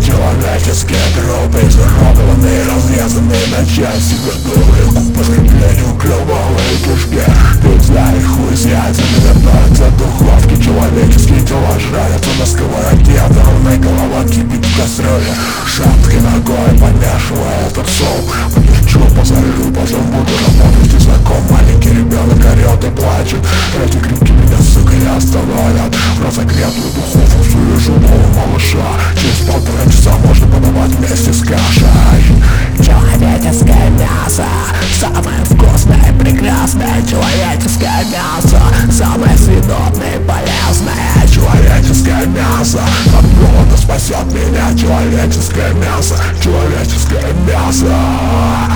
Человеческие трупы изуродованные, разрезанные на части Готовые к употреблению кровавые кишки Ты знаешь, хуй с яйцами готовятся духовки Человеческие тела жарятся на сковороде Оторванная голова кипит в кастрюле Шапки ногой помешивая этот соус Полечу, потом буду работать и знаком Маленький ребенок орет и Эти крики меня, сука, не остановят В разогретую духовку мясо. Самое вкусное прекрасное Человеческое мясо. Самое съедобное полезное Человеческое мясо. От голода спасет меня Человеческое мясо Человеческое мясо